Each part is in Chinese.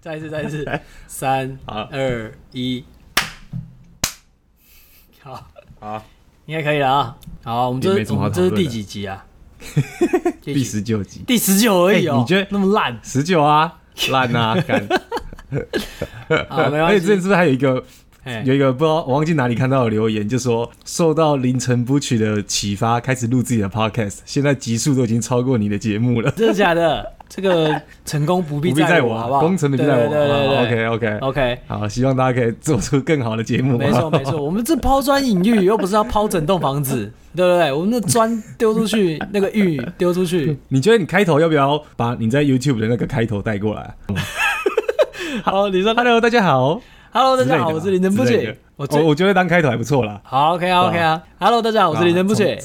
再一次，再一次，三、二、一，好，好，应该可以了啊。好，我们这是我们这是第几集啊？第十九集，第十九而已哦。你觉得那么烂？十九啊，烂啊，干。没关系。而且之前是不是还有一个？有一个不知道我忘记哪里看到的留言，就说受到凌晨不取的启发，开始录自己的 podcast，现在集数都已经超过你的节目了。真的假的？这个成功不必在我，好不好？功成不必在我。对对对对，OK OK OK。好，希望大家可以做出更好的节目。没错没错，我们这抛砖引玉，又不是要抛整栋房子，对不对？我们的砖丢出去，那个玉丢出去。你觉得你开头要不要把你在 YouTube 的那个开头带过来？好，你说，Hello，大家好。Hello，大家好，我是林真不解。我我觉得当开头还不错啦。好，OK 啊，OK 啊。Hello，大家好，我是林真不解。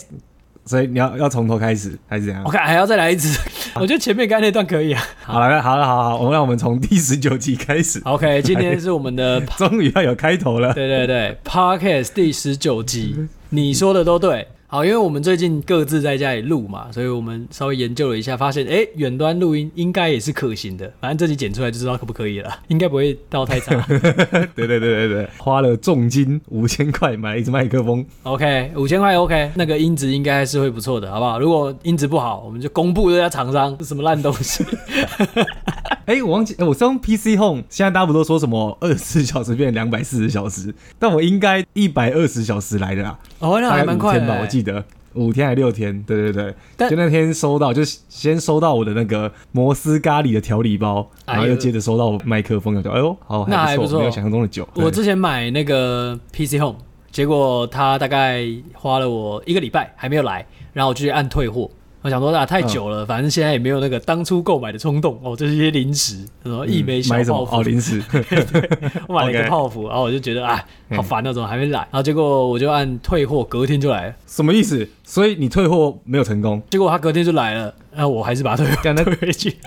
所以你要要从头开始还是怎样？OK，还要再来一次。我觉得前面刚才那段可以啊。好了，好了，好好，我们让我们从第十九集开始。OK，今天是我们的 终于要有开头了。对对对，Podcast 第十九集，你说的都对。好，因为我们最近各自在家里录嘛，所以我们稍微研究了一下，发现哎，远端录音应该也是可行的。反正这集剪出来就知道可不可以了，应该不会到太长。对对对对对，花了重金五千块买了一支麦克风。OK，五千块 OK，那个音质应该还是会不错的，好不好？如果音质不好，我们就公布这家厂商是什么烂东西。哎，我忘记，我是用 PC Home，现在大家不都说什么二十四小时变两百四十小时？但我应该一百二十小时来的啦。哦，那还蛮快的，我记得五天还六天？对对对，但就那天收到，就先收到我的那个摩斯咖喱的调理包，然后又接着收到麦克风，就哎呦，好，那还不错，没有想象中的久。我之前买那个 PC Home，结果他大概花了我一个礼拜还没有来，然后我就去按退货。我想说啊，太久了，反正现在也没有那个当初购买的冲动哦。这是一些零食，什么一枚小泡芙哦，零食。对，我买了一个 泡芙，然后我就觉得啊，好烦那种还没来。然后结果我就按退货，隔天就来了。什么意思？所以你退货没有成功？结果他隔天就来了，然后我还是把它退退回去。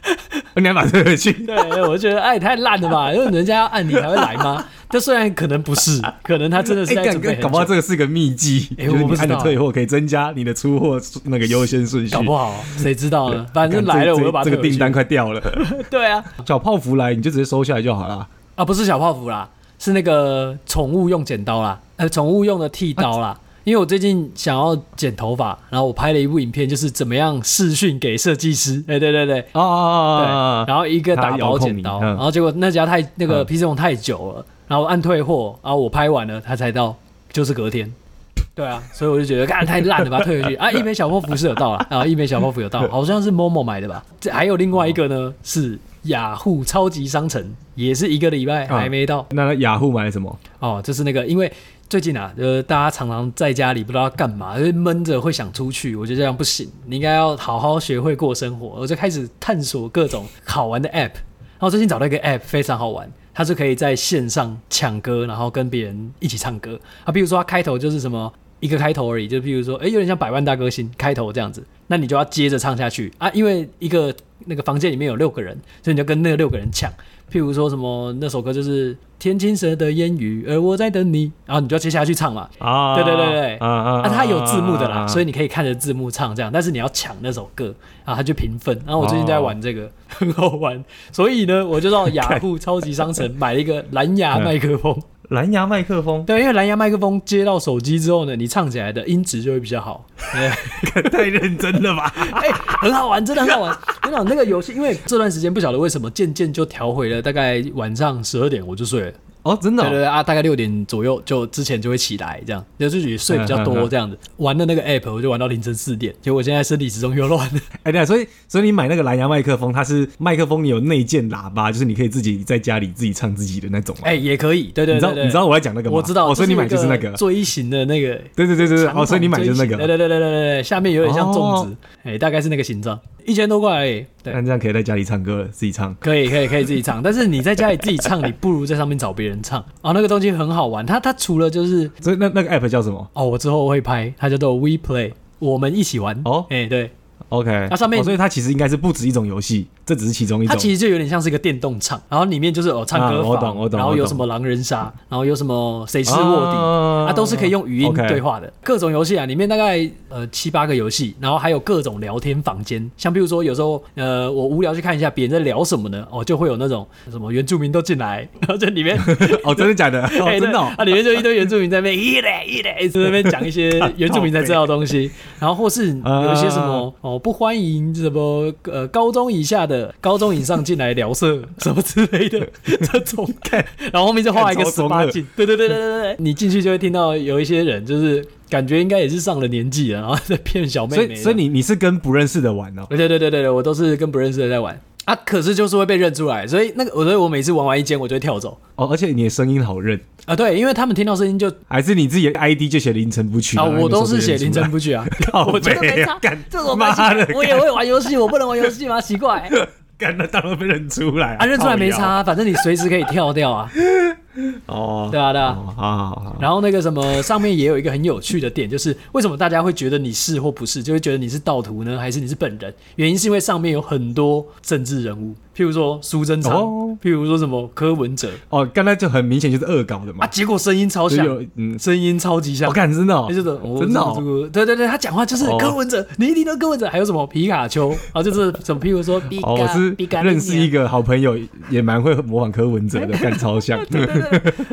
你还把它退回去？对，我就觉得哎，太烂了吧？因为人家要按你才会来吗？这虽然可能不是，可能他真的是在准备。搞不好这个是个秘技，哎，我不知道。退货可以增加你的出货那个优先顺序。搞不好，谁知道呢？反正来了，我就把这个订单快掉了。对啊，小泡芙来你就直接收下来就好了。啊，不是小泡芙啦，是那个宠物用剪刀啦，呃，宠物用的剃刀啦。因为我最近想要剪头发，然后我拍了一部影片，就是怎么样视讯给设计师。哎，对对对，哦哦哦，对，然后一个打薄剪刀，然后结果那家太那个 PC 用太久了。然后按退货，然后我拍完了，他才到，就是隔天。对啊，所以我就觉得，干太烂了，吧退回去啊！一枚小泡芙是有到了，啊，一枚小泡芙有到，好像是 Momo 买的吧？这还有另外一个呢，是雅虎超级商城，也是一个礼拜还没到。那雅虎买什么？哦，就是那个，因为最近啊，呃，大家常常在家里不知道要干嘛，就是闷着会想出去，我觉得这样不行，你应该要好好学会过生活。我就开始探索各种好玩的 App，然后最近找到一个 App 非常好玩。他是可以在线上抢歌，然后跟别人一起唱歌啊。比如说，他开头就是什么一个开头而已，就比如说，哎，有点像百万大歌星开头这样子，那你就要接着唱下去啊。因为一个那个房间里面有六个人，所以你就跟那六个人抢。譬如说什么那首歌就是天青色的烟雨，而我在等你，然后你就要接下去唱嘛。啊，对对对对，啊啊，它有字幕的啦，所以你可以看着字幕唱这样，但是你要抢那首歌，然后它就评分。然后我最近在玩这个，很好玩，所以呢，我就到雅虎 超级商城买了一个蓝牙麦克风。蓝牙麦克风，对，因为蓝牙麦克风接到手机之后呢，你唱起来的音质就会比较好。太认真了吧？哎，很好玩，真的很好玩。我讲那个游戏，因为这段时间不晓得为什么渐渐就调回了，大概晚上十二点我就睡了。哦，真的、哦？对对对啊，大概六点左右就之前就会起来，这样就自己睡比较多这样子。玩的那个 app 我就玩到凌晨四点，结果现在身体始终又乱了。哎，对啊，所以所以你买那个蓝牙麦克风，它是麦克风你有内建喇叭，就是你可以自己在家里自己唱自己的那种。哎，也可以。对对对，你知道你知道我在讲那个吗？我知道。哦，所以你买就是那个锥形的那个。对对对对对。哦，所以你买就是那个。对对对对对对，下面有点像粽子，哎，大概是那个形状。一千多块而已，对，那这样可以在家里唱歌了，自己唱，可以，可以，可以自己唱。但是你在家里自己唱，你不如在上面找别人唱。哦，那个东西很好玩，它它除了就是，所以那那个 app 叫什么？哦，我之后会拍，它叫做 We Play，我们一起玩。哦，哎，对，OK，它上面哦所以它其实应该是不止一种游戏，这只是其中一种。它其实就有点像是一个电动场，然后里面就是哦唱歌房，啊我懂我懂然后有什么狼人杀，然后有什么谁是卧底，啊啊，都是可以用语音对话的。各种游戏啊，里面大概呃七八个游戏，然后还有各种聊天房间，像比如说有时候呃我无聊去看一下别人在聊什么呢，哦就会有那种什么原住民都进来，然后这里面 哦，真的假的？真的哦。啊，里面就一堆原住民在那边一嘞一嘞，在那边讲一些 原住民才知道的东西，然后或是有一些什么哦不欢迎什么呃高中以下的、高中以上进来聊色 什么之类的 这种，然后后面就画一个十八禁，对对对对对对，你进去就会听到有一些人就是感觉应该也是上了年纪了，然后在骗小妹妹，所以所以你你是跟不认识的玩哦？对对对对对，我都是跟不认识的在玩。啊，可是就是会被认出来，所以那个，所以我每次玩完一间，我就会跳走。哦，而且你的声音好认啊，对，因为他们听到声音就还是你自己的 ID 就写凌晨不去啊，我都是写凌晨不去啊，我觉得没差，这种关系，我也会玩游戏，我不能玩游戏吗？奇怪，干了当然被认出来啊，认出来没差，反正你随时可以跳掉啊。哦，对啊，对啊，好好好。然后那个什么上面也有一个很有趣的点，就是为什么大家会觉得你是或不是，就会觉得你是盗图呢，还是你是本人？原因是因为上面有很多政治人物，譬如说苏贞昌，譬如说什么柯文哲。哦，刚才就很明显就是恶搞的嘛。啊，结果声音超像，嗯，声音超级像。我看真的，就是真的，对对对，他讲话就是柯文哲，你一听到柯文哲，还有什么皮卡丘啊，就是什么譬如说，哦，我是认识一个好朋友，也蛮会模仿柯文哲的，看超像。对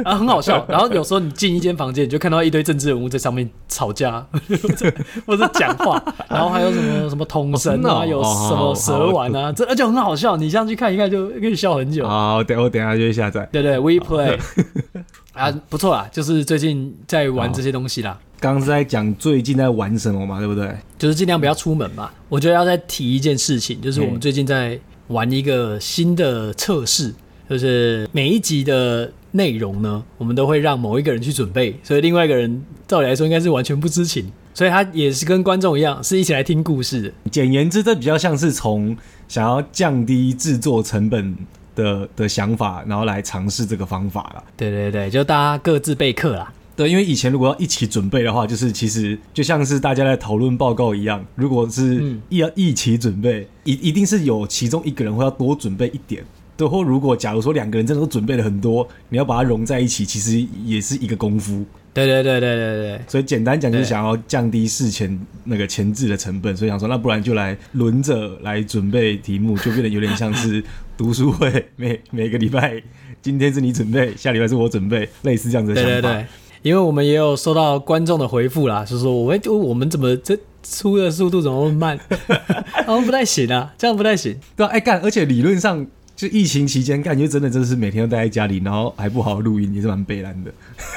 啊，很好笑。然后有时候你进一间房间，你就看到一堆政治人物在上面吵架，或者讲话。然后还有什么什么通神啊，有什么蛇丸啊，这而且很好笑。你像去看一看，就可以笑很久。好，等我等下就去下载。对对，WePlay 啊，不错啦，就是最近在玩这些东西啦。刚刚是在讲最近在玩什么嘛，对不对？就是尽量不要出门嘛。我觉得要再提一件事情，就是我们最近在玩一个新的测试，就是每一集的。内容呢，我们都会让某一个人去准备，所以另外一个人照理来说应该是完全不知情，所以他也是跟观众一样，是一起来听故事的。简言之，这比较像是从想要降低制作成本的的想法，然后来尝试这个方法了。对对对，就大家各自备课啦。对，因为以前如果要一起准备的话，就是其实就像是大家在讨论报告一样，如果是一要一起准备，一一定是有其中一个人会要多准备一点。对，或如果假如说两个人真的都准备了很多，你要把它融在一起，其实也是一个功夫。对对对对对对。所以简单讲就是想要降低事前那个前置的成本，所以想说那不然就来轮着来准备题目，就变得有点像是读书会，每每个礼拜今天是你准备，下礼拜是我准备，类似这样子的想法。对对对。因为我们也有收到观众的回复啦，就是说我们我们怎么这出的速度怎么那么慢？我们不太行啊，这样不太行。对啊，哎干，而且理论上。就疫情期间，感觉真的真的是每天都待在家里，然后还不好好录音，也是蛮悲然的。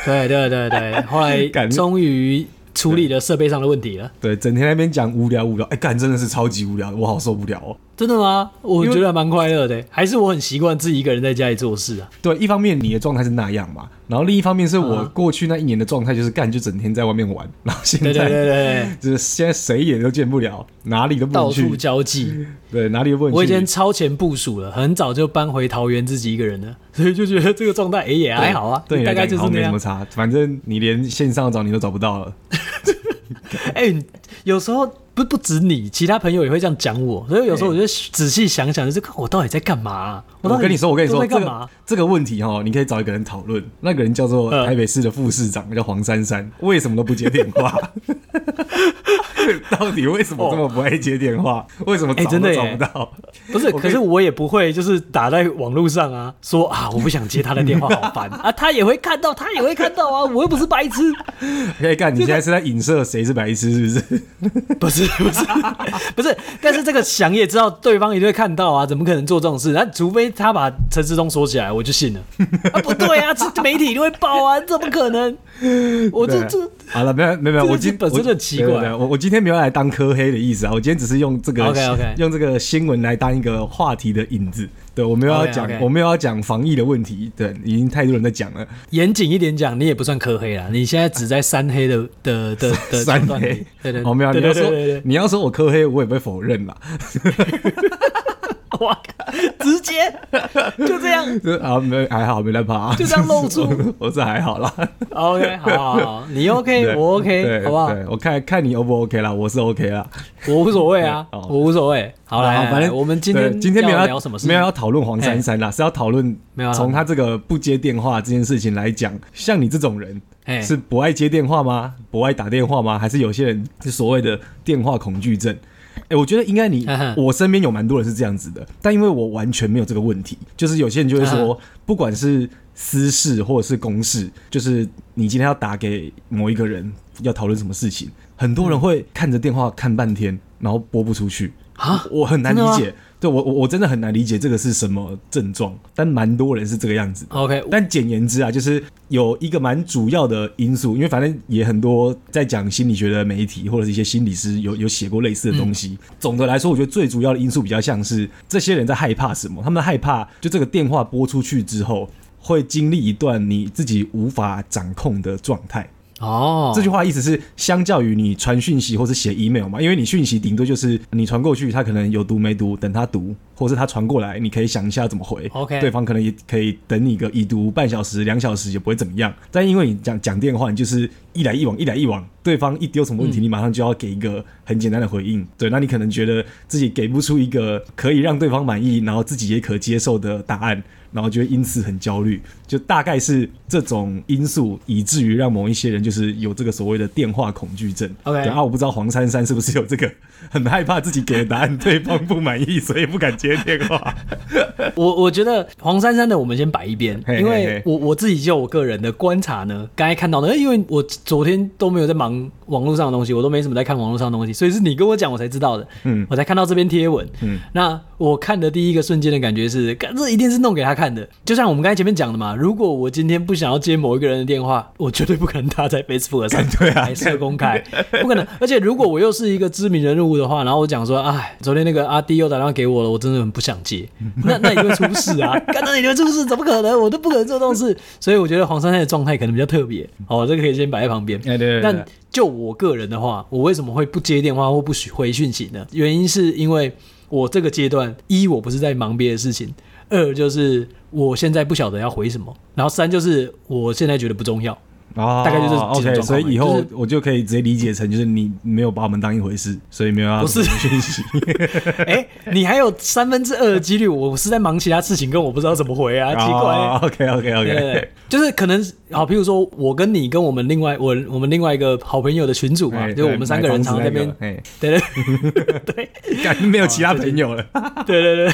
对对对对，后来 终于处理了设备上的问题了。对，整天那边讲无聊无聊，哎、欸，干真的是超级无聊，我好受不了哦。真的吗？我觉得蛮快乐的，还是我很习惯自己一个人在家里做事啊。对，一方面你的状态是那样嘛，然后另一方面是我过去那一年的状态就是干就整天在外面玩，然后现在对对对对，就是现在谁也都见不了，哪里都不能去，到处交际，对，哪里都不能去。我已经超前部署了，很早就搬回桃园自己一个人了，所以就觉得这个状态哎也还好啊，对，大概就是那样，没什么差，反正你连线上找你都找不到了。哎、欸，有时候不不止你，其他朋友也会这样讲我，所以有时候我就仔细想想，就是我到底在干嘛、啊？我，我跟你说，我跟你说，干嘛、这个？这个问题哈，你可以找一个人讨论。那个人叫做台北市的副市长，叫黄珊珊，为什么都不接电话？到底为什么这么不爱接电话？为什么找都找不到？不是，可是我也不会，就是打在网络上啊，说啊，我不想接他的电话，好烦啊！他也会看到，他也会看到啊，我又不是白痴。可以看，你现在是在影射谁是白痴，是不是？不是，不是，不是。但是这个想也知道，对方一定会看到啊，怎么可能做这种事？那除非他把陈志忠锁起来，我就信了。啊，不对啊，这媒体都会报啊，怎么可能？我这这好了，没有没有没有，我今本身就很奇怪，我我今天没有来当科黑的意思啊，我今天只是用这个 OK OK 用这个新闻来当一个话题的引子。对，我没有要讲，我没有要讲防疫的问题。对，已经太多人在讲了。严谨一点讲，你也不算科黑啦，你现在只在三黑的的的 的三黑。对对，我没有。你要说你要说我科黑，我也不会否认啦。哇靠，直接就这样，啊，没还好，没在怕，就这样露出，我是还好啦。OK，好好好，你 OK，我 OK，好不好？我看看你 O 不 OK 啦，我是 OK 啦，我无所谓啊，我无所谓。好了，反正我们今天今天没有要聊什么事，没有要讨论黄珊珊啦，是要讨论从他这个不接电话这件事情来讲，像你这种人。是不爱接电话吗？不爱打电话吗？还是有些人是所谓的电话恐惧症？哎、欸，我觉得应该你，我身边有蛮多人是这样子的，但因为我完全没有这个问题，就是有些人就会说，不管是私事或者是公事，就是你今天要打给某一个人要讨论什么事情，很多人会看着电话看半天，然后拨不出去啊，我很难理解。对我我我真的很难理解这个是什么症状，但蛮多人是这个样子。OK，但简言之啊，就是有一个蛮主要的因素，因为反正也很多在讲心理学的媒体或者是一些心理师有有写过类似的东西。嗯、总的来说，我觉得最主要的因素比较像是这些人在害怕什么？他们害怕就这个电话拨出去之后，会经历一段你自己无法掌控的状态。哦，这句话意思是，相较于你传讯息或是写 email 嘛，因为你讯息顶多就是你传过去，他可能有读没读，等他读，或是他传过来，你可以想一下怎么回。OK，对方可能也可以等你个已读半小时、两小时也不会怎么样。但因为你讲讲电话，你就是一来一往，一来一往，对方一丢什么问题，你马上就要给一个很简单的回应。嗯、对，那你可能觉得自己给不出一个可以让对方满意，然后自己也可接受的答案。然后就会因此很焦虑，就大概是这种因素，以至于让某一些人就是有这个所谓的电话恐惧症。OK，然后、啊、我不知道黄珊珊是不是有这个，很害怕自己给的答案对方不满意，所以不敢接电话。我我觉得黄珊珊的我们先摆一边，因为我我自己就我个人的观察呢，刚才看到的，因为我昨天都没有在忙网络上的东西，我都没什么在看网络上的东西，所以是你跟我讲我才知道的。嗯，我才看到这篇贴文。嗯，那我看的第一个瞬间的感觉是，这一定是弄给他看。看的，就像我们刚才前面讲的嘛，如果我今天不想要接某一个人的电话，我绝对不可能他在 Facebook 上 对啊，还是公开，不可能。而且如果我又是一个知名人物的话，然后我讲说，哎，昨天那个阿弟又打电话给我了，我真的很不想接，那那你就会出事啊！刚刚你就会出事，怎么可能？我都不可能做这种事。所以我觉得黄珊珊的状态可能比较特别。好，这个可以先摆在旁边。对对对。但就我个人的话，我为什么会不接电话或不回讯息呢？原因是因为我这个阶段，一我不是在忙别的事情。二就是我现在不晓得要回什么，然后三就是我现在觉得不重要。啊，大概就是 OK，所以以后我就可以直接理解成就是你没有把我们当一回事，所以没有要讯息。哎，你还有三分之二的几率，我是在忙其他事情，跟我不知道怎么回啊，奇怪。OK OK OK，对，就是可能好，譬如说我跟你跟我们另外我我们另外一个好朋友的群主嘛，就我们三个人常在那边，对对对，感觉 没有其他朋友了。对对对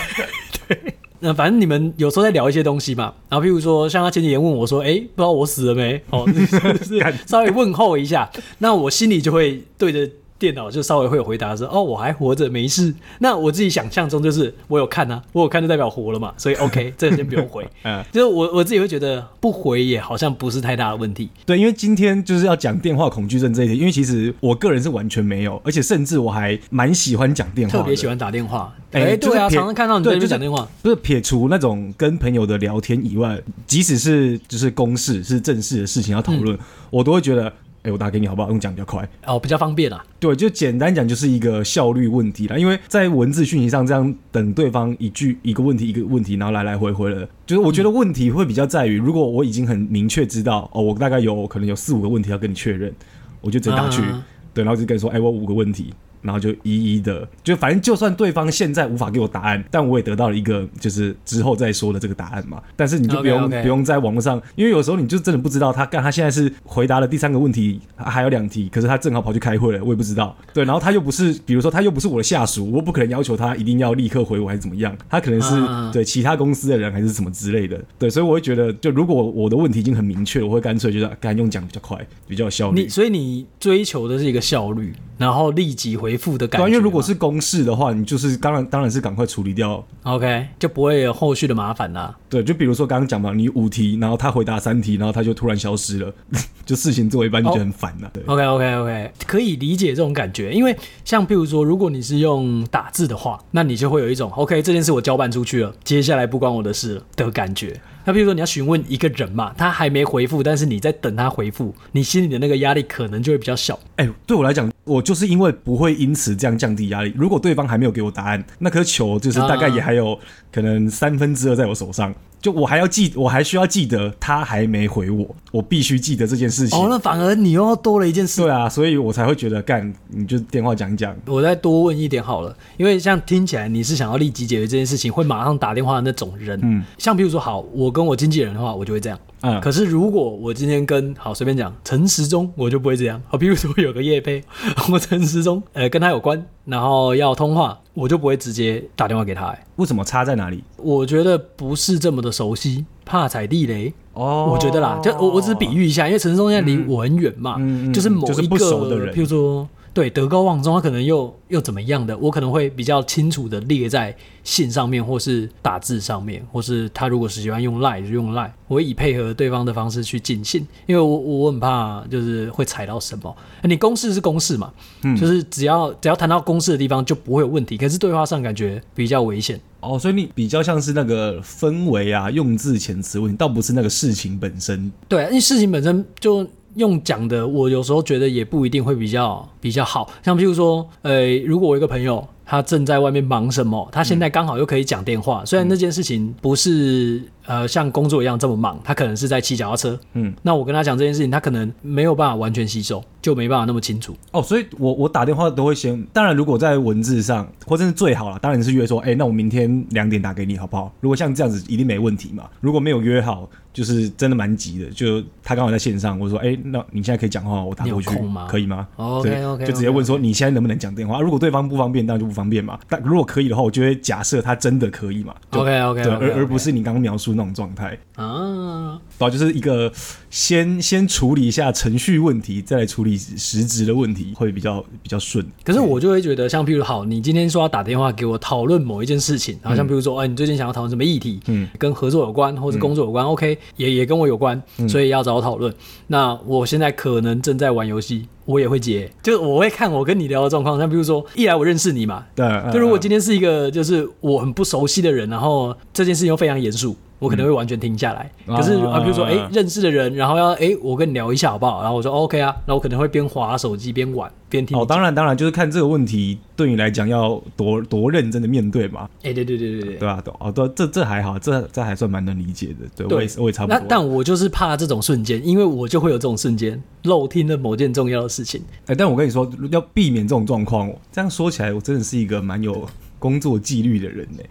对。那反正你们有时候在聊一些东西嘛，然后譬如说像他前几天问我说：“哎、欸，不知道我死了没？”哦，就是稍微问候一下，那我心里就会对着。电脑就稍微会有回答说：“哦，我还活着，没事。”那我自己想象中就是我有看啊，我有看就代表活了嘛，所以 OK，这个先不用回。嗯，就是我我自己会觉得不回也好像不是太大的问题。对，因为今天就是要讲电话恐惧症这一点，因为其实我个人是完全没有，而且甚至我还蛮喜欢讲电话，特别喜欢打电话。哎、欸，对啊，常常看到你在讲电话，不是撇除那种跟朋友的聊天以外，即使是就是公事是正式的事情要讨论，嗯、我都会觉得。哎、欸，我打给你好不好？用讲比较快哦，比较方便啊。对，就简单讲就是一个效率问题啦。因为在文字讯息上这样等对方一句一个问题一个问题，然后来来回回了，就是我觉得问题会比较在于，如果我已经很明确知道哦，我大概有可能有四五个问题要跟你确认，我就直接打去，啊、对，然后就跟你说，哎、欸，我五个问题。然后就一一的，就反正就算对方现在无法给我答案，但我也得到了一个就是之后再说的这个答案嘛。但是你就不用 okay, okay. 不用在网络上，因为有时候你就真的不知道他干他现在是回答了第三个问题，还有两题，可是他正好跑去开会了，我也不知道。对，然后他又不是，比如说他又不是我的下属，我不可能要求他一定要立刻回我还是怎么样，他可能是、啊、对其他公司的人还是什么之类的。对，所以我会觉得，就如果我的问题已经很明确，我会干脆就是干用讲比较快，比较有效率。你所以你追求的是一个效率，然后立即回复的感觉。因为如果是公事的话，你就是当然当然是赶快处理掉，OK，就不会有后续的麻烦啦。对，就比如说刚刚讲嘛，你五题，然后他回答三题，然后他就突然消失了，就事情做一半就觉得很烦了。对，OK OK OK，可以理解这种感觉，因为像譬如说，如果你是用打字的话，那你就会有一种 OK，这件事我交办出去了，接下来不关我的事了的感觉。那比如说你要询问一个人嘛，他还没回复，但是你在等他回复，你心里的那个压力可能就会比较小。哎、对我来讲，我就是因为不会因此这样降低压力。如果对方还没有给我答案，那颗球就是大概也还有可能三分之二在我手上。就我还要记，我还需要记得他还没回我，我必须记得这件事情。哦，那反而你又要多了一件事。对啊，所以我才会觉得干，你就电话讲一讲。我再多问一点好了，因为像听起来你是想要立即解决这件事情，会马上打电话的那种人。嗯，像比如说，好，我跟我经纪人的话，我就会这样。嗯，可是如果我今天跟好随便讲陈时中，我就不会这样。好，比如说有个业配，我陈时中，呃，跟他有关，然后要通话，我就不会直接打电话给他。哎，为什么差在哪里？我觉得不是这么的熟悉，怕踩地雷。哦，我觉得啦，就我我只是比喻一下，因为陈时中现在离我很远嘛，就是某一个人，譬如说。对，德高望重，他可能又又怎么样的？我可能会比较清楚的列在信上面，或是打字上面，或是他如果是喜欢用 Line 就用 Line，我会以配合对方的方式去进信，因为我我很怕就是会踩到什么。你公式是公式嘛，嗯，就是只要只要谈到公式的地方就不会有问题，可是对话上感觉比较危险。哦，所以你比较像是那个氛围啊，用字遣词问题，倒不是那个事情本身。对，因为事情本身就。用讲的，我有时候觉得也不一定会比较比较好。像譬如说，呃，如果我一个朋友他正在外面忙什么，他现在刚好又可以讲电话，虽然那件事情不是呃像工作一样这么忙，他可能是在骑脚踏车。嗯，那我跟他讲这件事情，他可能没有办法完全吸收，就没办法那么清楚。哦，所以我我打电话都会先，当然如果在文字上，或者是最好了，当然是约说，哎、欸，那我明天两点打给你好不好？如果像这样子，一定没问题嘛。如果没有约好。就是真的蛮急的，就他刚好在线上，我说，哎、欸，那你现在可以讲话，我打过去，可以吗？OK OK，就直接问说，你现在能不能讲电话？如果对方不方便，当然就不方便嘛。但如果可以的话，我就会假设他真的可以嘛。OK OK，对，而而不是你刚刚描述那种状态啊。对，就是一个先先处理一下程序问题，再来处理实质的问题，会比较比较顺。可是我就会觉得，像譬如好，你今天说要打电话给我讨论某一件事情，好像比如说，哎、嗯，你最近想要讨论什么议题？嗯，跟合作有关，或者工作有关、嗯、，OK。也也跟我有关，所以要找我讨论。嗯、那我现在可能正在玩游戏，我也会接，就是我会看我跟你聊的状况。像比如说，一来我认识你嘛，对。就如果今天是一个就是我很不熟悉的人，然后这件事情又非常严肃。我可能会完全停下来，嗯、可是啊，比如说，哎、欸，认识的人，然后要，哎、欸，我跟你聊一下好不好？然后我说 OK 啊，那我可能会边滑手机边玩边听。哦，当然当然，就是看这个问题对你来讲要多多认真的面对嘛。哎、欸，对对对对对，对啊，哦，对，这这还好，这这还算蛮能理解的。对，對我也我也差不多。那但我就是怕这种瞬间，因为我就会有这种瞬间漏听了某件重要的事情。哎、欸，但我跟你说，要避免这种状况，这样说起来，我真的是一个蛮有工作纪律的人呢。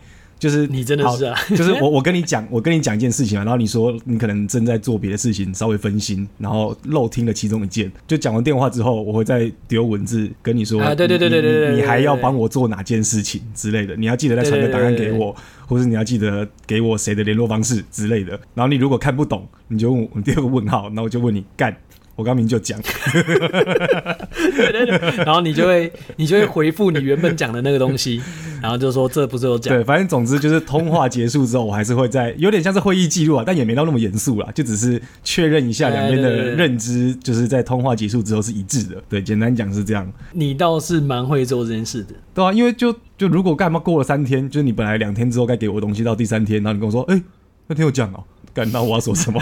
就是你真的是啊，就是我我跟你讲，我跟你讲一件事情啊，然后你说你可能正在做别的事情，稍微分心，然后漏听了其中一件，就讲完电话之后，我会再丢文字跟你说，啊，对对对对对对，你还要帮我做哪件事情之类的，你要记得再传个档案给我，或是你要记得给我谁的联络方式之类的，然后你如果看不懂，你就问我第二个问号，那我就问你干。我刚明就讲，对对对，然后你就会你就会回复你原本讲的那个东西，然后就说这不是我讲。对，反正总之就是通话结束之后，我还是会在有点像是会议记录啊，但也没到那么严肃啦，就只是确认一下两边的认知，就是在通话结束之后是一致的。对，简单讲是这样。你倒是蛮会做这件事的，对啊，因为就就如果干嘛过了三天，就是你本来两天之后该给我的东西，到第三天，然后你跟我说，哎、欸，那天有讲哦。感到我要说什么？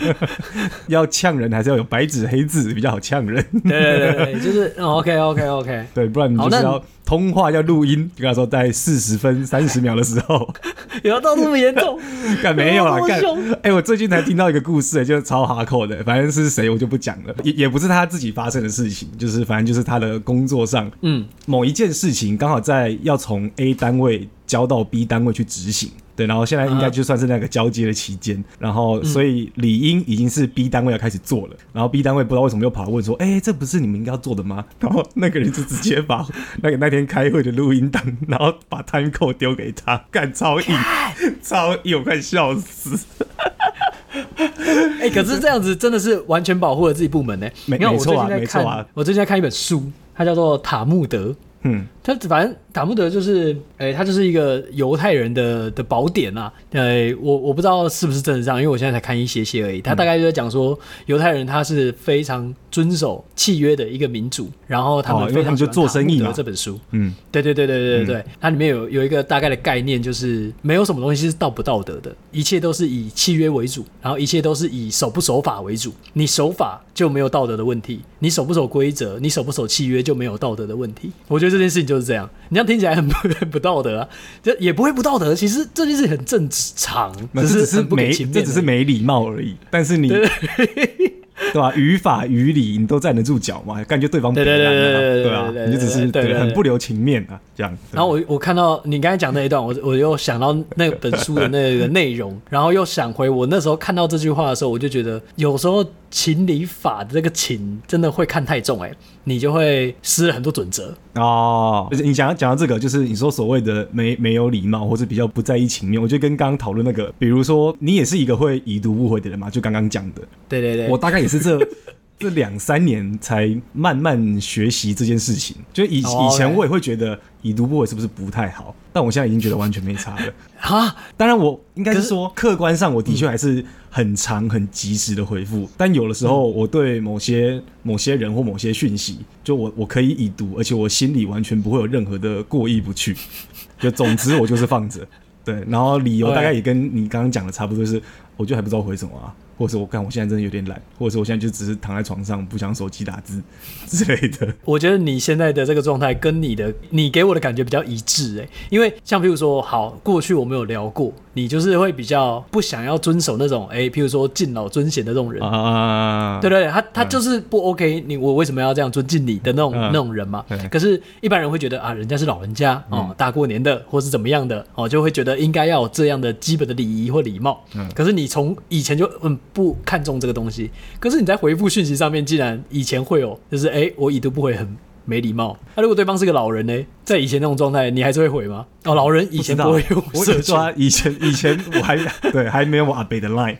要呛人还是要有白纸黑字比较好呛人？对对对，就是 OK OK OK。对，不然你就是要通话要录音，就跟他说在四十分三十秒的时候，有到这么严重？干没有啦，干哎，我最近才听到一个故事，就是超哈扣的，反正是谁我就不讲了，也也不是他自己发生的事情，就是反正就是他的工作上，嗯，某一件事情刚好在要从 A 单位交到 B 单位去执行。对，然后现在应该就算是那个交接的期间，啊、然后所以理应已经是 B 单位要开始做了，嗯、然后 B 单位不知道为什么又跑来问说：“哎，这不是你们应该要做的吗？”然后那个人就直接把那个那天开会的录音档，然后把 time code 丢给他，干超硬，超硬，我快笑死！哎，可是这样子真的是完全保护了自己部门呢。没没错啊，没错啊。我最近在看一本书，它叫做《塔木德》。嗯，它反正塔木德就是，哎、欸，他就是一个犹太人的的宝典啊。呃，我我不知道是不是真的这样，因为我现在才看一些些而已。他大概就在讲说，犹太人他是非常遵守契约的一个民族，然后他们非常、哦、就做生意的。这本书，嗯，对对对对对对对，嗯、它里面有有一个大概的概念，就是没有什么东西是道不道德的，一切都是以契约为主，然后一切都是以守不守法为主。你守法就没有道德的问题，你守不守规则，你守不守契约就没有道德的问题。我觉得这件事情就是这样。你听起来很不很不道德啊，这也不会不道德。其实这件事很正常，只是，只是没这只是没礼貌而已。但是你。对 对吧、语？法语理，你都站得住脚嘛？感觉对方对对对对对啊，你就只是对很不留情面啊，这样。然后我我看到你刚才讲那一段，我我又想到那本书的那个内容，然后又想回我那时候看到这句话的时候，我就觉得有时候情理法的这个情真的会看太重，哎，你就会失了很多准则哦。就是你讲讲到这个，就是你说所谓的没没有礼貌，或者比较不在意情面，我觉得跟刚刚讨论那个，比如说你也是一个会已读不回的人嘛，就刚刚讲的，对对对，我大概也是。这这两三年才慢慢学习这件事情，就以以前我也会觉得已读不回是不是不太好，但我现在已经觉得完全没差了 啊！当然，我应该是说客观上我的确还是很长很及时的回复，但有的时候我对某些某些人或某些讯息，就我我可以已读，而且我心里完全不会有任何的过意不去。就总之我就是放着，对，然后理由大概也跟你刚刚讲的差不多，是我就还不知道回什么啊。或者我看我现在真的有点懒，或者我现在就只是躺在床上不想手机打字 之类的。我觉得你现在的这个状态跟你的你给我的感觉比较一致诶、因为像譬如说，好，过去我们有聊过，你就是会比较不想要遵守那种哎、欸，譬如说敬老尊贤的这种人。啊，对对对，他他就是不 OK，你我为什么要这样尊敬你的那种、啊、那种人嘛？可是一般人会觉得啊，人家是老人家哦、嗯，大过年的或是怎么样的哦，就会觉得应该要有这样的基本的礼仪或礼貌。嗯，可是你从以前就嗯。不看重这个东西，可是你在回复讯息上面，竟然以前会有，就是哎、欸，我已读不回，很没礼貌。那、啊、如果对方是个老人呢？在以前那种状态，你还是会回吗？哦，老人以前不会用，我只说以前以前我还对还没有我阿北的 line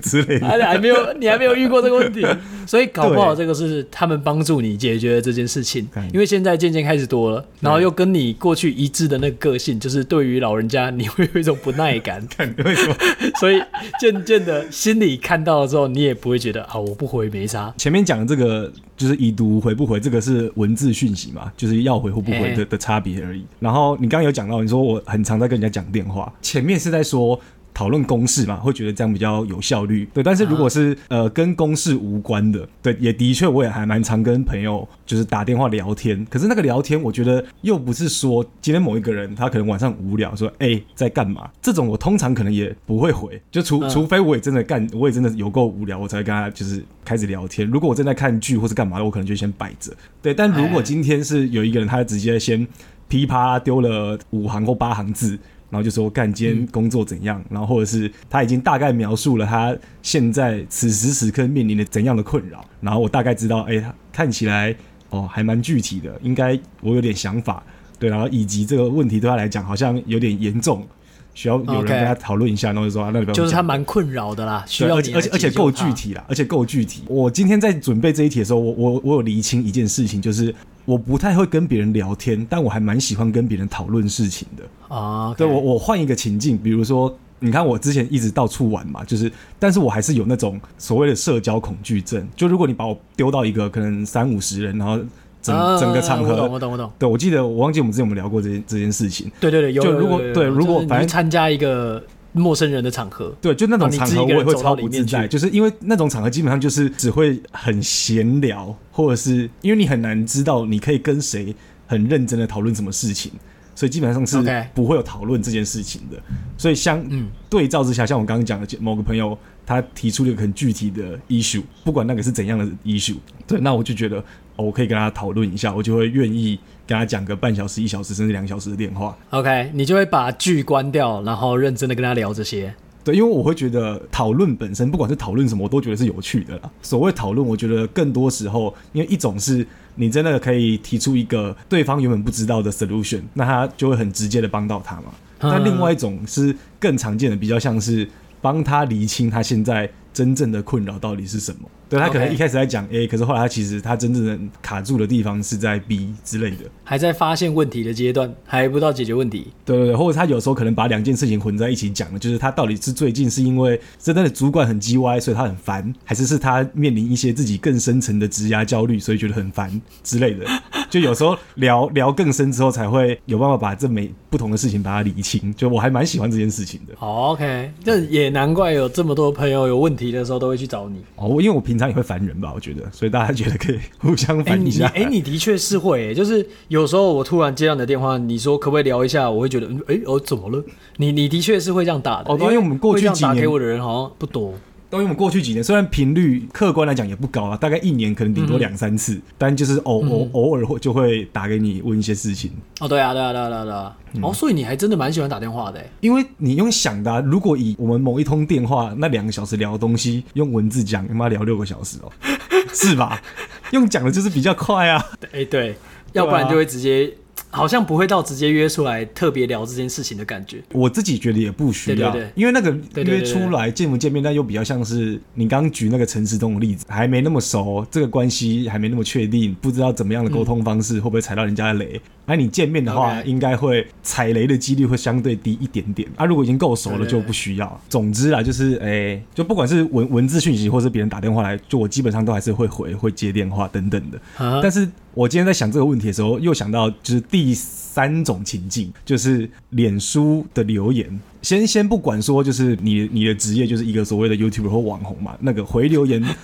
之类的，还还没有你还没有遇过这个问题，所以搞不好这个是他们帮助你解决这件事情，因为现在渐渐开始多了，然后又跟你过去一致的那个个性，就是对于老人家你会有一种不耐感，为什么？所以渐渐的心里看到了之后，你也不会觉得啊，我不回没啥。前面讲的这个就是已读回不回，这个是文字讯息嘛，就是要回或不回的。欸差别而已。然后你刚刚有讲到，你说我很常在跟人家讲电话，前面是在说讨论公式嘛，会觉得这样比较有效率。对，但是如果是、啊、呃跟公式无关的，对，也的确我也还蛮常跟朋友就是打电话聊天。可是那个聊天，我觉得又不是说今天某一个人他可能晚上无聊说哎、欸、在干嘛，这种我通常可能也不会回，就除、啊、除非我也真的干，我也真的有够无聊，我才跟他就是开始聊天。如果我正在看剧或是干嘛的，我可能就先摆着。对，但如果今天是有一个人，他直接先噼啪丢了五行或八行字。然后就说干今天工作怎样，嗯，然后或者是他已经大概描述了他现在此时此刻面临的怎样的困扰，然后我大概知道，哎，他看起来哦还蛮具体的，应该我有点想法，对，然后以及这个问题对他来讲好像有点严重，需要有人跟他讨论一下，然后就说啊，那个就是他蛮困扰的啦，需要而且而且而且够具体啦，而且够具体。我今天在准备这一题的时候，我我我有厘清一件事情，就是。我不太会跟别人聊天，但我还蛮喜欢跟别人讨论事情的啊。对、okay. 我，我换一个情境，比如说，你看我之前一直到处玩嘛，就是，但是我还是有那种所谓的社交恐惧症。就如果你把我丢到一个可能三五十人，然后整、啊、整个场合，我懂，我懂，我懂。对，我记得我忘记我们之前有没有聊过这件这件事情。对对对，有。就如果对，如果反正参加一个。陌生人的场合，对，就那种场合我也会超不自在，就是因为那种场合基本上就是只会很闲聊，或者是因为你很难知道你可以跟谁很认真的讨论什么事情，所以基本上是不会有讨论这件事情的。所以相对照之下，像我刚刚讲的某个朋友，他提出了一个很具体的 issue，不管那个是怎样的 issue，对，那我就觉得。我可以跟他讨论一下，我就会愿意跟他讲个半小时、一小时甚至两小时的电话。OK，你就会把剧关掉，然后认真的跟他聊这些。对，因为我会觉得讨论本身，不管是讨论什么，我都觉得是有趣的啦。所谓讨论，我觉得更多时候，因为一种是你真的可以提出一个对方原本不知道的 solution，那他就会很直接的帮到他嘛。但另外一种是更常见的，比较像是帮他厘清他现在真正的困扰到底是什么。对，他可能一开始在讲 A，可是后来他其实他真正的卡住的地方是在 B 之类的，还在发现问题的阶段，还不到解决问题。对对对，或者他有时候可能把两件事情混在一起讲了，就是他到底是最近是因为真的主管很叽歪，所以他很烦，还是是他面临一些自己更深层的职涯焦虑，所以觉得很烦之类的。就有时候聊聊更深之后，才会有办法把这每不同的事情把它理清。就我还蛮喜欢这件事情的。哦，OK，这也难怪有这么多朋友有问题的时候都会去找你。哦，因为我平常也会烦人吧，我觉得，所以大家觉得可以 互相烦一下。哎、欸，你的确是会、欸，就是有时候我突然接到你的电话，你说可不可以聊一下，我会觉得，哎、欸，哦，怎么了？你你的确是会这样打的。哦，因为我们过去几年打给我的人好像不多。因为我们过去几年虽然频率客观来讲也不高啊，大概一年可能顶多两三次，嗯、但就是偶偶、嗯、偶尔会就会打给你问一些事情。哦，对啊，对啊，对啊，对啊，对啊。嗯、哦，所以你还真的蛮喜欢打电话的，因为你用想的、啊，如果以我们某一通电话那两个小时聊的东西用文字讲，他妈聊六个小时哦，是吧？用讲的就是比较快啊。哎，对，要不然就会直接。好像不会到直接约出来特别聊这件事情的感觉。我自己觉得也不需要，对对对，因为那个约出来见不见面，但又比较像是你刚举那个陈时东的例子，还没那么熟，这个关系还没那么确定，不知道怎么样的沟通方式会不会踩到人家的雷。那、嗯啊、你见面的话，应该会踩雷的几率会相对低一点点。啊，如果已经够熟了，就不需要。总之啊，就是哎、欸，就不管是文文字讯息，或是别人打电话来，就我基本上都还是会回，会接电话等等的。啊、但是。我今天在想这个问题的时候，又想到就是第三种情境，就是脸书的留言。先先不管说，就是你你的职业就是一个所谓的 YouTuber 或网红嘛，那个回留言。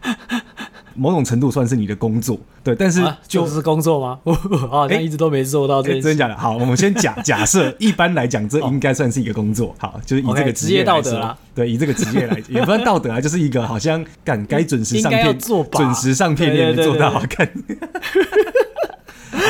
某种程度算是你的工作，对，但是就、啊、是工作吗？我好像一直都没做到这。真的假的？好，我们先假假设，一般来讲，这应该算是一个工作。好，就是以这个职业道德啦。对，以这个职业来，也不算道德啊，就是一个好像敢该准时上片，准时上片也能做到好看。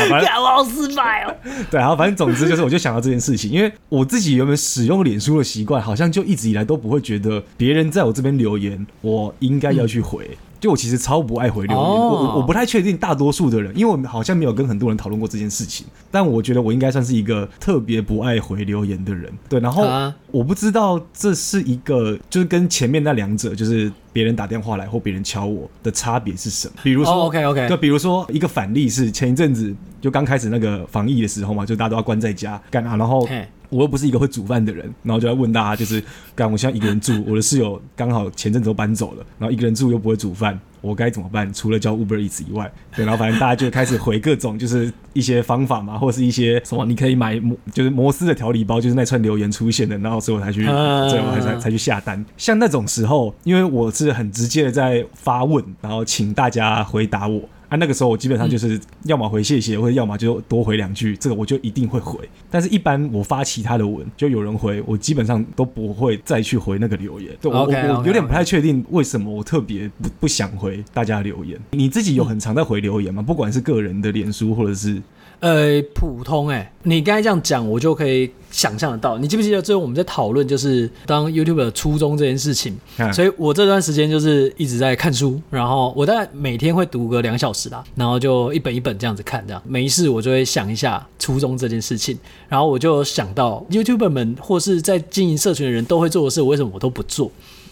反正好失败哦。对，然后反正总之就是，我就想到这件事情，因为我自己原本使用脸书的习惯，好像就一直以来都不会觉得别人在我这边留言，我应该要去回。嗯就我其实超不爱回留言，oh. 我我不太确定大多数的人，因为我们好像没有跟很多人讨论过这件事情，但我觉得我应该算是一个特别不爱回留言的人。对，然后我不知道这是一个就是跟前面那两者，就是别人打电话来或别人敲我的差别是什么？比如说，OK OK，就比如说一个反例是前一阵子就刚开始那个防疫的时候嘛，就大家都要关在家干啊，然后。我又不是一个会煮饭的人，然后就在问大家，就是，干我现在一个人住，我的室友刚好前阵子都搬走了，然后一个人住又不会煮饭，我该怎么办？除了叫 Uber Eats 以外，对，然后反正大家就开始回各种就是一些方法嘛，或者是一些什么，你可以买摩就是摩斯的调理包，就是那串留言出现的，然后所以我才去，最后才才才去下单。像那种时候，因为我是很直接的在发问，然后请大家回答我。啊，那个时候我基本上就是要么回谢谢，或者要么就多回两句，这个我就一定会回。但是，一般我发其他的文，就有人回，我基本上都不会再去回那个留言。对我 okay. 我有点不太确定为什么我特别不不想回大家留言。你自己有很常在回留言吗？不管是个人的脸书或者是。呃，普通哎、欸，你刚才这样讲，我就可以想象得到。你记不记得最后我们在讨论就是当 YouTuber 的初衷这件事情？嗯、所以我这段时间就是一直在看书，然后我大概每天会读个两小时啦，然后就一本一本这样子看，这样没事我就会想一下初衷这件事情，然后我就想到 YouTuber 们或是在经营社群的人都会做的事，为什么我都不做？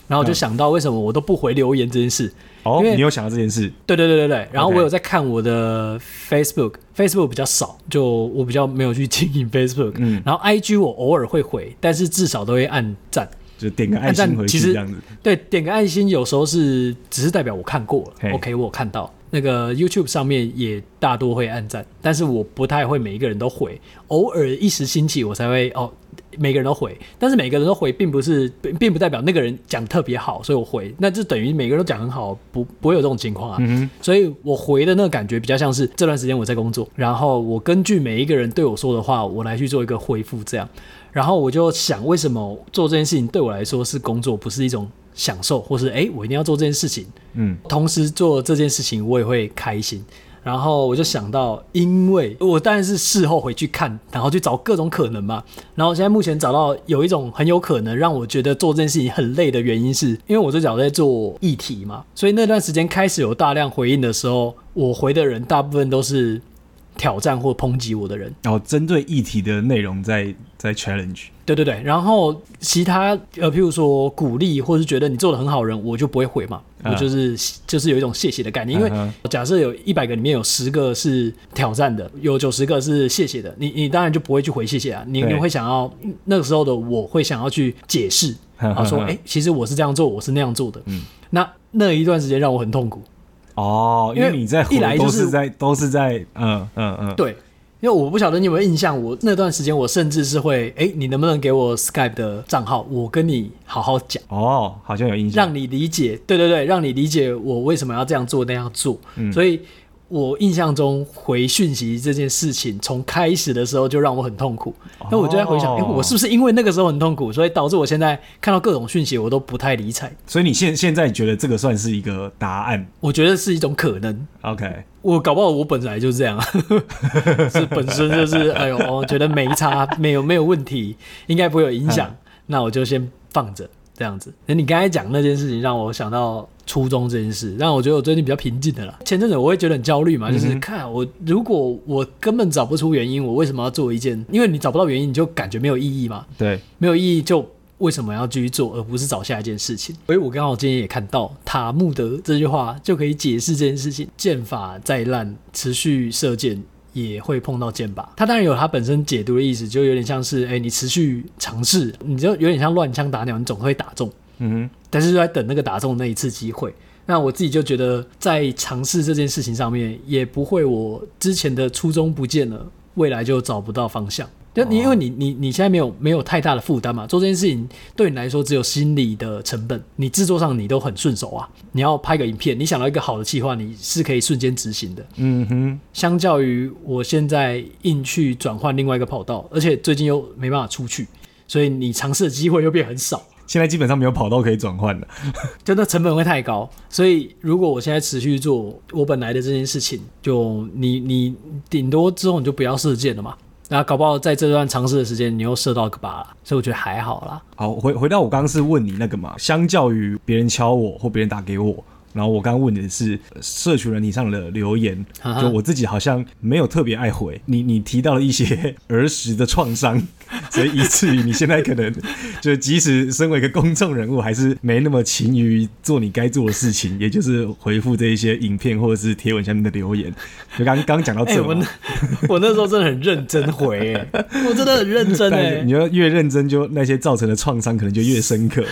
然后我就想到为什么我都不回留言这件事。哦，你有想到这件事？对对对对对。然后我有在看我的 Facebook，Facebook Okay. 比较少，就我比较没有去经营 Facebook。嗯。然后 IG 我偶尔会回，但是至少都会按赞，就点个爱心回去这样子。对，点个爱心有时候是只是代表我看过了，OK，我有看到。那个 YouTube 上面也大多会按赞，但是我不太会每一个人都回，偶尔一时兴起我才会哦。每个人都回，但是每个人都回，并不是并不代表那个人讲特别好，所以我回，那就等于每个人都讲很好，不不会有这种情况啊。嗯、所以我回的那个感觉比较像是这段时间我在工作，然后我根据每一个人对我说的话，我来去做一个回复，这样。然后我就想，为什么做这件事情对我来说是工作，不是一种享受，或是哎，我一定要做这件事情。嗯，同时做这件事情，我也会开心。然后我就想到，因为我当然是事后回去看，然后去找各种可能嘛。然后现在目前找到有一种很有可能让我觉得做这件事情很累的原因，是因为我最早在做议题嘛，所以那段时间开始有大量回应的时候，我回的人大部分都是挑战或抨击我的人。然后针对议题的内容在在 challenge。对对对，然后其他呃，譬如说鼓励或是觉得你做的很好人，我就不会回嘛，我就是、uh. 就是有一种谢谢的概念。因为假设有一百个里面有十个是挑战的，有九十个是谢谢的，你你当然就不会去回谢谢啊，你你会想要那个时候的我会想要去解释啊，说哎，其实我是这样做，我是那样做的。嗯，那那一段时间让我很痛苦。哦，因为你在一来就是在都是在嗯嗯嗯对。因为我不晓得你有没有印象，我那段时间我甚至是会，哎、欸，你能不能给我 Skype 的账号，我跟你好好讲。哦，好像有印象。让你理解，对对对，让你理解我为什么要这样做那样做。嗯，所以。我印象中回讯息这件事情，从开始的时候就让我很痛苦。那、哦、我就在回想，哎、欸，我是不是因为那个时候很痛苦，所以导致我现在看到各种讯息我都不太理睬？所以你现现在觉得这个算是一个答案？我觉得是一种可能。OK，我搞不好我本来就是这样，是本身就是哎呦，我觉得没差，没有没有问题，应该不会有影响，那我就先放着这样子。那你刚才讲那件事情，让我想到。初衷这件事，让我觉得我最近比较平静的了。前阵子我会觉得很焦虑嘛，就是看我如果我根本找不出原因，我为什么要做一件？因为你找不到原因，你就感觉没有意义嘛。对，没有意义就为什么要继续做，而不是找下一件事情？所以我刚好今天也看到塔木德这句话，就可以解释这件事情：剑法再烂，持续射箭也会碰到箭靶。它当然有它本身解读的意思，就有点像是，哎，你持续尝试，你就有点像乱枪打鸟，你总会打中。嗯哼，但是就在等那个打中的那一次机会。那我自己就觉得，在尝试这件事情上面，也不会我之前的初衷不见了，未来就找不到方向。就你，因为你你你现在没有没有太大的负担嘛，做这件事情对你来说只有心理的成本，你制作上你都很顺手啊。你要拍个影片，你想到一个好的计划，你是可以瞬间执行的。嗯哼，相较于我现在硬去转换另外一个跑道，而且最近又没办法出去，所以你尝试的机会又变很少。现在基本上没有跑道可以转换了，就那成本会太高，所以如果我现在持续做我本来的这件事情，就你你顶多之后你就不要射箭了嘛，那搞不好在这段尝试的时间你又射到个靶了，所以我觉得还好啦。好，回回到我刚刚是问你那个嘛，相较于别人敲我或别人打给我。然后我刚刚问你的是社群软体上的留言，就我自己好像没有特别爱回你。你提到了一些 儿时的创伤，所以以至于你现在可能就即使身为一个公众人物，还是没那么勤于做你该做的事情，也就是回复这一些影片或者是贴文下面的留言。就刚刚讲到这，我那我那时候真的很认真回，哎，我真的很认真 哎。你要越认真，就那些造成的创伤可能就越深刻，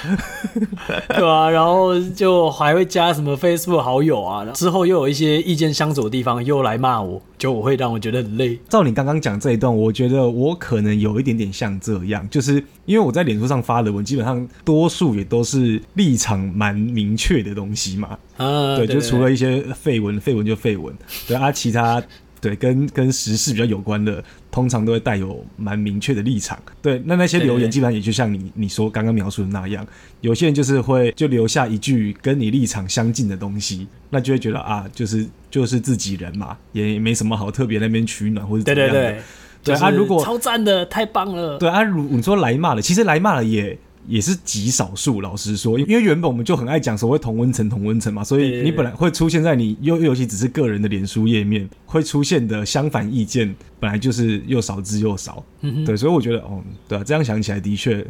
对啊，然后就还会加什么。Facebook 好友啊，之后又有一些意见相左的地方，又来骂我，就我会让我觉得很累。照你刚刚讲这一段，我觉得我可能有一点点像这样，就是因为我在脸书上发的文，基本上多数也都是立场蛮明确的东西嘛。啊，对，就除了一些废文，废文就废文，对啊，其他。对，跟跟时事比较有关的，通常都会带有蛮明确的立场。对，那那些留言基本上也就像你你说刚刚描述的那样，有些人就是会就留下一句跟你立场相近的东西，那就会觉得啊，就是就是自己人嘛，也没什么好特别那边取暖或者怎么样的。对对对，对啊，如果超赞的，太棒了。对啊，如你说来骂了，其实来骂了也。也是极少数，老实说，因为原本我们就很爱讲所谓同温层、同温层嘛，所以你本来会出现在你又尤其只是个人的脸书页面会出现的相反意见，本来就是又少之又少。嗯哼，对，所以我觉得，哦，对啊，这样想起来的确，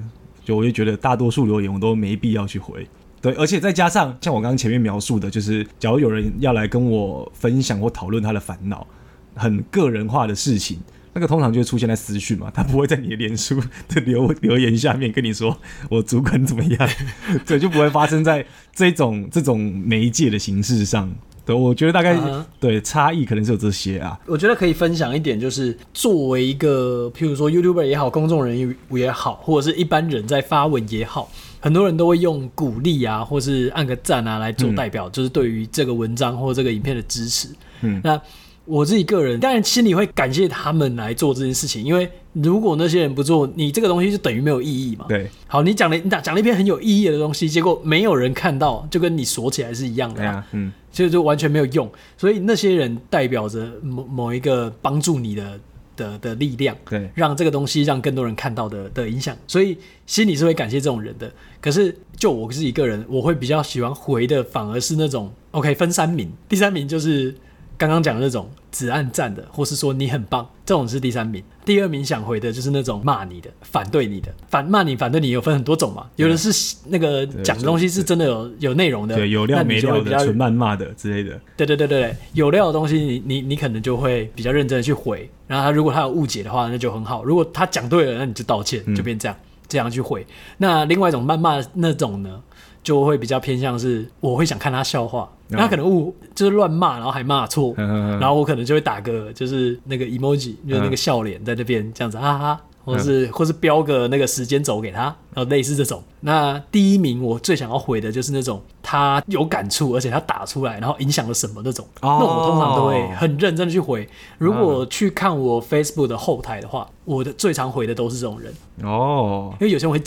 就我就觉得大多数留言我都没必要去回。对，而且再加上像我刚刚前面描述的，就是假如有人要来跟我分享或讨论他的烦恼，很个人化的事情。那个通常就会出现在私讯嘛，他不会在你的脸书的留留言下面跟你说我主管怎么样，对，就不会发生在这种这种媒介的形式上。对，我觉得大概、uh huh. 对差异可能是有这些啊。我觉得可以分享一点，就是作为一个譬如说 YouTuber 也好，公众人物也好，或者是一般人在发文也好，很多人都会用鼓励啊，或是按个赞啊来做代表，嗯、就是对于这个文章或这个影片的支持。嗯，那。我自己个人当然心里会感谢他们来做这件事情，因为如果那些人不做，你这个东西就等于没有意义嘛。对，好，你讲了你讲了一篇很有意义的东西，结果没有人看到，就跟你锁起来是一样的。对啊，嗯，所以就完全没有用。所以那些人代表着某某一个帮助你的的的力量，对，让这个东西让更多人看到的的影响，所以心里是会感谢这种人的。可是就我自己个人，我会比较喜欢回的，反而是那种 OK 分三名，第三名就是。刚刚讲的那种只按赞的，或是说你很棒，这种是第三名。第二名想回的就是那种骂你的、反对你的、反骂你、反对你，有分很多种嘛。有的是那个讲的东西是真的有有内容的，对，有料没料的、纯谩骂的之类的。对对对对对，有料的东西你，你你你可能就会比较认真的去回。然后他如果他有误解的话，那就很好。如果他讲对了，那你就道歉，就变这样、嗯、这样去回。那另外一种谩骂那种呢？就会比较偏向是，我会想看他笑话，他可能误就是乱骂，然后还骂错，然后我可能就会打个就是那个 emoji，就是那个笑脸在那边这样子，哈哈。或是或是标个那个时间轴给他，然后类似这种。那第一名我最想要回的就是那种他有感触，而且他打出来，然后影响了什么那种。哦、那我通常都会很认真的去回。如果去看我 Facebook 的后台的话，我的最常回的都是这种人。哦，因为有些人会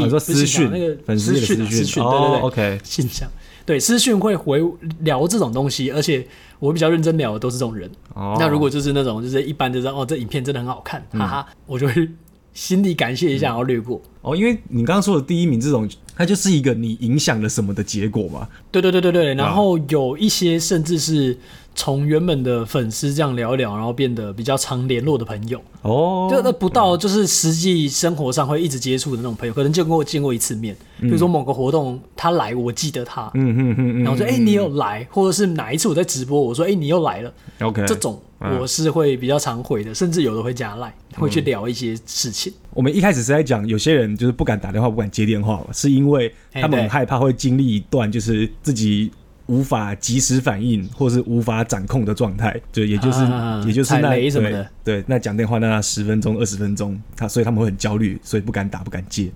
寄寄私讯，那个粉丝的私讯，对对对、哦、，OK，信箱。对，私讯会回聊这种东西，而且我比较认真聊的都是这种人。哦，那如果就是那种就是一般就是哦，这影片真的很好看，哈哈，嗯、我就会心里感谢一下，然后略过。哦，因为你刚刚说的第一名这种，它就是一个你影响了什么的结果嘛。对对对对对，然后有一些甚至是。从原本的粉丝这样聊一聊，然后变得比较常联络的朋友。哦，就那不到就是实际生活上会一直接触的那种朋友，可能见过见过一次面，比如说某个活动他来，我记得他，嗯嗯嗯，然后说哎、欸、你有来，或者是哪一次我在直播，我说哎、欸、你又来？了，OK，这种我是会比较常回的，甚至有的会加赖，会去聊一些事情。我们一开始是在讲有些人就是不敢打电话，不敢接电话，是因为他们很害怕会经历一段就是自己。无法及时反应或是无法掌控的状态，就也就是、啊、也就是那雷什么的，对，对那讲电话那十分钟二十分钟，他所以他们会很焦虑，所以不敢打不敢接。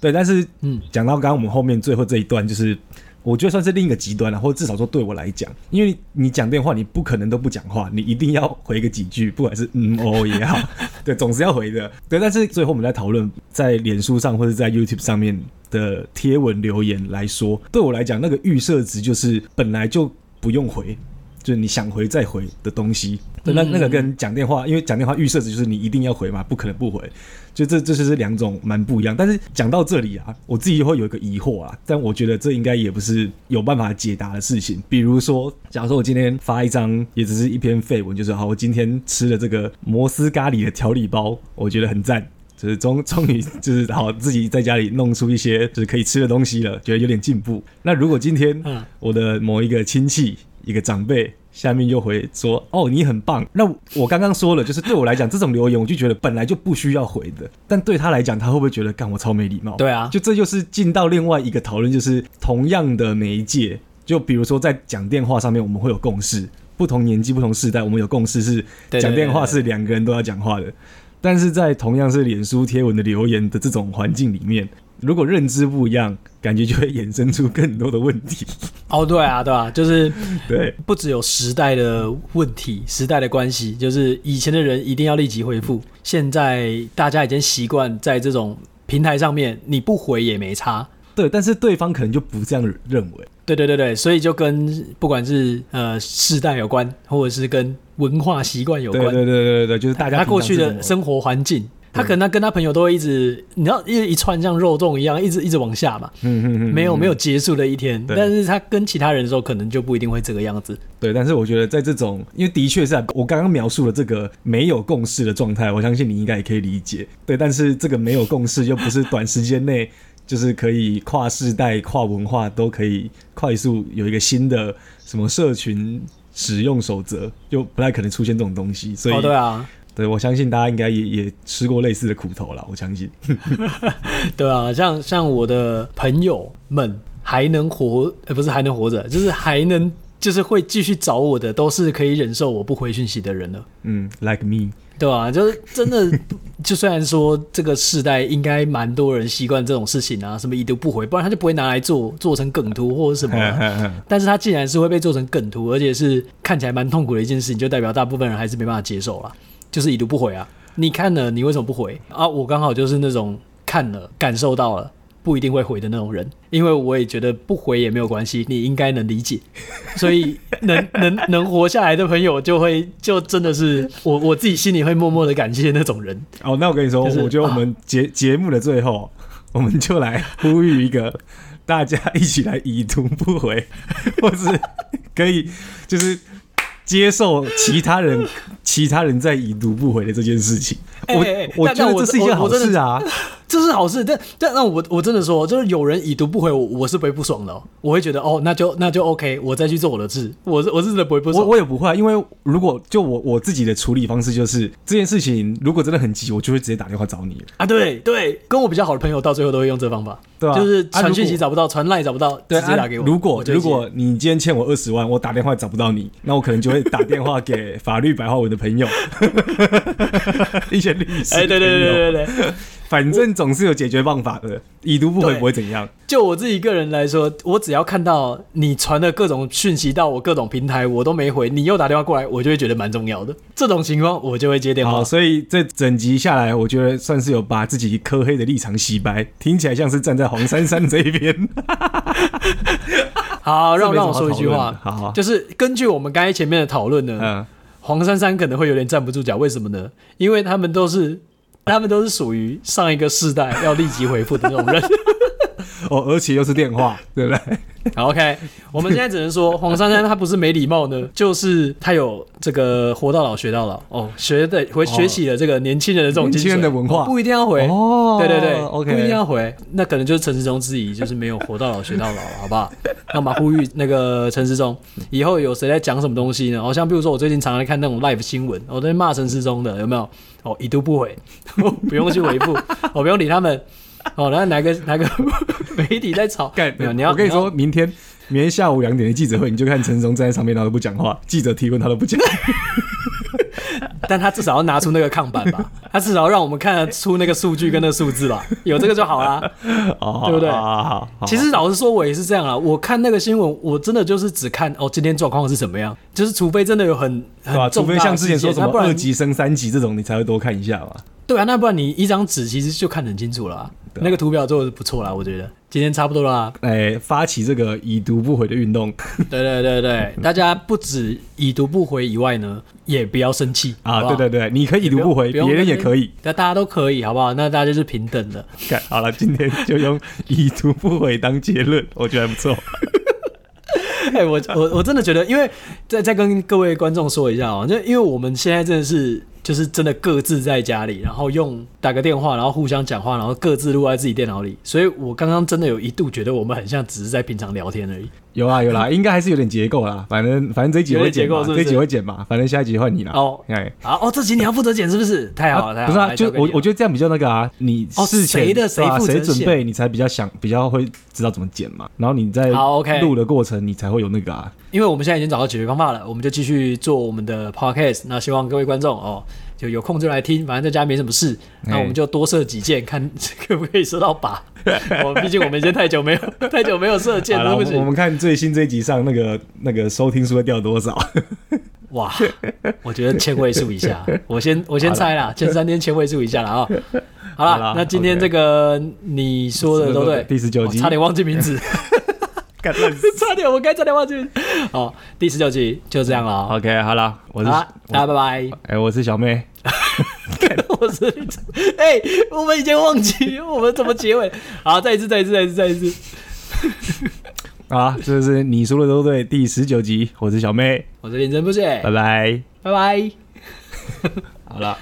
对，但是嗯，讲到刚刚我们后面最后这一段，就是我觉得算是另一个极端了，或者至少说对我来讲，因为你讲电话你不可能都不讲话，你一定要回个几句，不管是嗯哦也好，对，总是要回的。对，但是最后我们在讨论在脸书上或者在 YouTube 上面。的贴文留言来说，对我来讲，那个预设值就是本来就不用回，就是你想回再回的东西。那那个跟讲电话，因为讲电话预设值就是你一定要回嘛，不可能不回。就这这就是两种蛮不一样。但是讲到这里啊，我自己会有一个疑惑啊，但我觉得这应该也不是有办法解答的事情。比如说，假如说我今天发一张，也只是一篇废文，就是好，我今天吃了这个摩斯咖喱的调理包，我觉得很赞。就是终终于就是好自己在家里弄出一些就是可以吃的东西了，觉得有点进步。那如果今天我的某一个亲戚一个长辈下面又回说哦，你很棒，那我刚刚说了，就是对我来讲这种留言我就觉得本来就不需要回的，但对他来讲他会不会觉得干我超没礼貌？对啊，就这就是进到另外一个讨论，就是同样的媒介，就比如说在讲电话上面我们会有共识，不同年纪不同世代我们有共识是讲电话是两个人都要讲话的。但是在同样是脸书贴文的留言的这种环境里面，如果认知不一样，感觉就会衍生出更多的问题。哦，对啊，对啊，就是对，不只有时代的问题，时代的关系，就是以前的人一定要立即回复，现在大家已经习惯在这种平台上面，你不回也没差。对，但是对方可能就不这样认为。对对对对，所以就跟不管是呃世代有关，或者是跟文化习惯有关。对对对对对，就是大家他过去的生活环境，他可能他跟他朋友都会一直，你知道一一串像肉粽一样，一直一直往下嘛。嗯嗯嗯。没有没有结束的一天，但是他跟其他人的时候，可能就不一定会这个样子。对，但是我觉得在这种，因为的确是我刚刚描述的这个没有共识的状态，我相信你应该也可以理解。对，但是这个没有共识又不是短时间内。就是可以跨世代、跨文化都可以快速有一个新的什么社群使用守则，就不太可能出现这种东西。所以，对啊，对，我相信大家应该也也吃过类似的苦头了。我相信，对啊，像像我的朋友们还能活，呃，不是还能活着，就是还能就是会继续找我的，都是可以忍受我不回讯息的人了。嗯，like me。对啊，就是真的，就虽然说这个世代应该蛮多人习惯这种事情啊，什么已读不回，不然他就不会拿来做做成梗图或者什么啊。但是他既然是会被做成梗图，而且是看起来蛮痛苦的一件事情，就代表大部分人还是没办法接受啦。就是已读不回啊，你看了你为什么不回啊？我刚好就是那种看了感受到了。不一定会回的那种人，因为我也觉得不回也没有关系，你应该能理解。所以能 能能活下来的朋友，就会就真的是我我自己心里会默默的感谢那种人。哦，那我跟你说，就是、我觉得我们节节、啊、目的最后，我们就来呼吁一个，大家一起来已读不回，或是可以就是。接受其他人 其他人在已读不回的这件事情。我、欸欸、我觉得这是一件好事啊。这是好事，但但那我我真的说，就是有人已读不回我，我是不会不爽的、哦。我会觉得哦，那就那就 OK，我再去做我的事。我是我是真的不会不爽。我我也不会，因为如果就我我自己的处理方式就是这件事情，如果真的很急，我就会直接打电话找你啊。对对，跟我比较好的朋友到最后都会用这方法，对吧、啊？就是传讯息找不到，传赖、啊、找不到，直接打给我。啊、如果如果你今天欠我二十万，我打电话找不到你，那我可能就会打电话给法律白话文的朋友，一些律师。哎，对对对对对对。反正总是有解决办法的，已读不回不会怎样。就我自己个人来说，我只要看到你传的各种讯息到我各种平台，我都没回，你又打电话过来，我就会觉得蛮重要的。这种情况我就会接电话。所以这整集下来，我觉得算是有把自己科黑的立场洗白，听起来像是站在黄珊珊这一边。好，让让我说一句话，好，好，就是根据我们刚才前面的讨论呢，嗯，黄珊珊可能会有点站不住脚，为什么呢？因为他们都是。他们都是属于上一个世代要立即回复的那种人，哦，而且又是电话，对不对？好，OK，我们现在只能说黄珊珊她不是没礼貌呢，就是她有这个活到老学到老哦，学的回学习了这个年轻人的这种年轻人的文化，不一定要回哦，对对对，OK，不一定要回，那可能就是陈时中之疑，就是没有活到老学到老，好不好？那我们呼吁那个陈时中，以后有谁在讲什么东西呢？好像比如说我最近常常看那种 live 新闻，我在骂陈时中的，有没有？哦，已读不回，不用去回复，我不用理他们。哦，然后哪个哪个 媒体在吵？没有，你要我跟你说，明天明天下午两点的记者会，你就看陈松站在上面，他都不讲话，记者提问他都不讲。但他至少要拿出那个抗板吧，他至少要让我们看得出那个数据跟那个数字吧，有这个就好啦，哦、对不对？好好好好，其实老实说，我也是这样啊。我看那个新闻，我真的就是只看哦，今天状况是怎么样，就是除非真的有很很重大，除非像之前说什么二级升三级这种，你才会多看一下嘛。对啊，那不然你一张纸其实就看得很清楚了，啊。那个图表做的不错啦，我觉得今天差不多啦。哎，发起这个已读不回的运动。对对对对，大家不止已读不回以外呢，也不要生气啊好不好。对对对，你可以已读不回，别人也可以，那大家都可以，好不好？那大家就是平等的。好了，今天就用已读不回当结论，我觉得还不错。哎，我我我真的觉得，因为再再跟各位观众说一下哦，就因为我们现在真的是。就是真的各自在家里，然后用打个电话，然后互相讲话，然后各自录在自己电脑里。所以我刚刚真的有一度觉得我们很像只是在平常聊天而已。有啦有啦，应该还是有点结构啦。反正反正这一集会剪嘛，这一集会剪嘛。反正下一集换你啦。哦，哎，好哦，这集你要负责剪是不是？太好了，太好了。不是啊，就我我觉得这样比较那个啊，你事前谁的谁负责谁准备，你才比较想比较会知道怎么剪嘛。然后你在录的过程，你才会有那个啊。因为我们现在已经找到解决方法了，我们就继续做我们的 podcast。那希望各位观众哦。就有空就来听，反正在家没什么事，那我们就多射几箭，看可 不可以射到靶。我毕竟我们已经太久没有太久没有射箭了。我们看最新这一集上那个那个收听数会掉多少？哇，我觉得千位数以下。我先我先猜啦，前三天千位数以下了啊。好了，那今天这个你说的都对，第十九集差点忘记名字。差点，我该差点忘记。好，第十九集就这样了。OK，好了，我是大家拜拜。哎，我是小妹，我是哎，我们已经忘记我们怎么结尾。好，再一次，再一次，再一次，再一次。啊，这是你说的都对。第十九集，我是小妹，我是林真不谢，拜拜，拜拜。好了。